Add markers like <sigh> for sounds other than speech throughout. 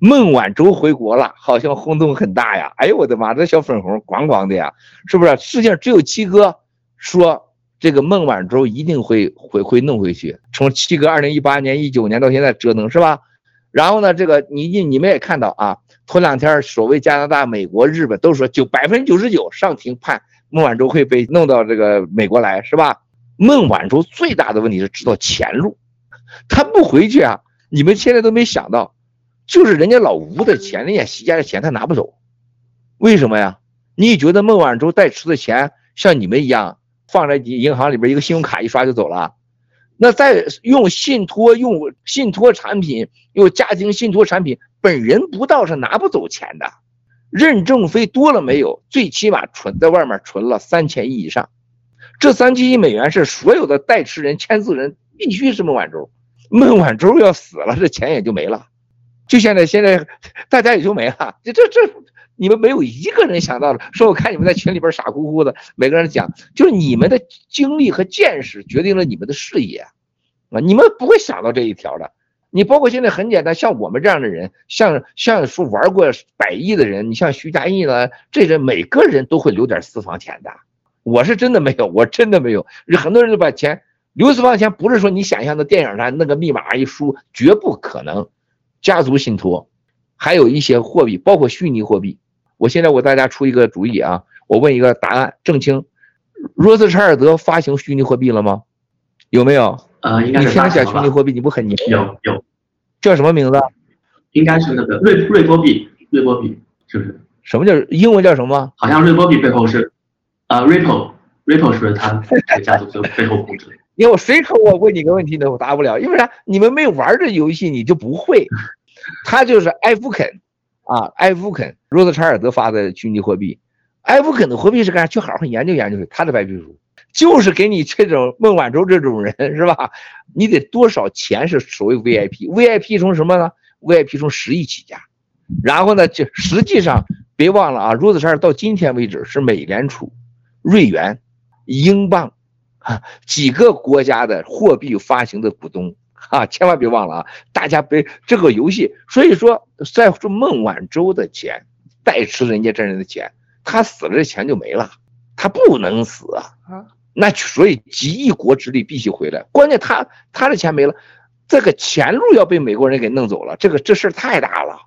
孟晚舟回国了，好像轰动很大呀！哎呦我的妈，这小粉红咣咣的呀，是不是？世界上只有七哥说这个孟晚舟一定会会会弄回去。从七哥二零一八年、一九年到现在折腾是吧？然后呢，这个你你你们也看到啊，头两天所谓加拿大、美国、日本都说就百分之九十九上庭判孟晚舟会被弄到这个美国来是吧？孟晚舟最大的问题是知道前路，他不回去啊！你们现在都没想到。就是人家老吴的钱，人家习家的钱，他拿不走，为什么呀？你觉得孟晚舟代持的钱像你们一样放在银行里边，一个信用卡一刷就走了？那再用信托、用信托产品、用家庭信托产品，本人不到是拿不走钱的。认证费多了没有？最起码存在外面存了三千亿以上，这三千亿美元是所有的代持人、签字人必须是孟晚舟。孟晚舟要死了，这钱也就没了。就现在，现在大家也就没了。这这这，你们没有一个人想到了。说我看你们在群里边傻乎乎的，每个人讲，就是你们的经历和见识决定了你们的视野啊！你们不会想到这一条的。你包括现在很简单，像我们这样的人，像像说玩过百亿的人，你像徐家印呢，这人每个人都会留点私房钱的。我是真的没有，我真的没有。很多人就把钱留私房钱，不是说你想象的电影上那个密码一输，绝不可能。家族信托，还有一些货币，包括虚拟货币。我现在我大家出一个主意啊，我问一个答案，郑清，罗斯柴尔德发行虚拟货币了吗？有没有？呃，应该是。你听讲虚拟货币，你不很牛？有有。叫什么名字？应该是那个瑞瑞波币，瑞波币是不是？什么叫英文叫什么？好像瑞波币背后是，呃，Ripple，Ripple 是不是他家族背后控制的。因为我随口我问你个问题呢，我答不了，因为啥？你们没有玩这游戏，你就不会。<laughs> 他就是埃夫肯，啊，埃夫肯，罗斯柴尔德发的虚拟货币。埃夫肯的货币是干啥？去好好研究研究他的白皮书，就是给你这种孟晚舟这种人是吧？你得多少钱是所谓 VIP？VIP 从什么呢？VIP 从十亿起家，然后呢，就实际上别忘了啊，罗斯柴尔到今天为止是美联储、瑞元、英镑。啊，<laughs> 几个国家的货币发行的股东 <laughs> 啊，千万别忘了啊！大家别这个游戏，所以说在说孟晚舟的钱，代持人家这人的钱，他死了这钱就没了，他不能死啊！啊，那所以集一国之力必须回来，关键他他的钱没了，这个前路要被美国人给弄走了，这个这事儿太大了。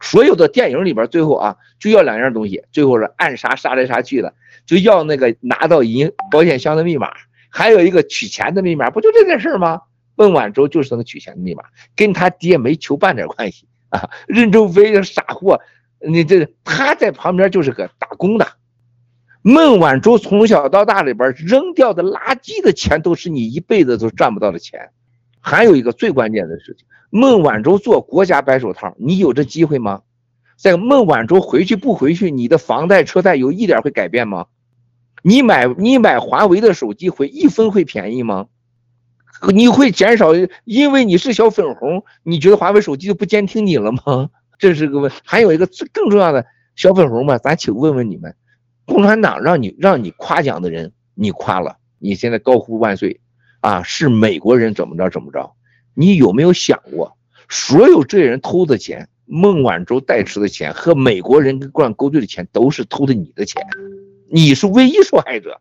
所有的电影里边最后啊，就要两样东西，最后是暗杀杀来杀去的，就要那个拿到银保险箱的密码。还有一个取钱的密码，不就这件事儿吗？孟晚舟就是那个取钱的密码，跟他爹没求半点关系啊！任正非傻货，你这他在旁边就是个打工的。孟晚舟从小到大里边扔掉的垃圾的钱，都是你一辈子都赚不到的钱。还有一个最关键的事情，孟晚舟做国家白手套，你有这机会吗？在孟晚舟回去不回去，你的房贷车贷有一点会改变吗？你买你买华为的手机会一分会便宜吗？你会减少，因为你是小粉红，你觉得华为手机就不监听你了吗？<laughs> 这是个问。还有一个更重要的，小粉红们，咱请问问你们，共产党让你让你夸奖的人，你夸了，你现在高呼万岁，啊，是美国人怎么着怎么着？你有没有想过，所有这些人偷的钱，孟晚舟代持的钱和美国人跟共产勾兑的钱，都是偷的你的钱。你是唯一受害者，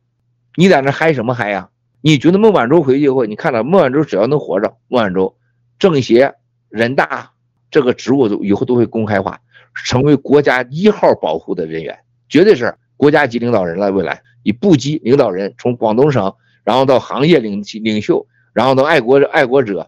你在那嗨什么嗨呀？你觉得孟晚舟回去以后，你看到孟晚舟只要能活着，孟晚舟政协、人大这个职务都以后都会公开化，成为国家一号保护的人员，绝对是国家级领导人了。未来以部级领导人，从广东省，然后到行业领领袖，然后到爱国爱国者，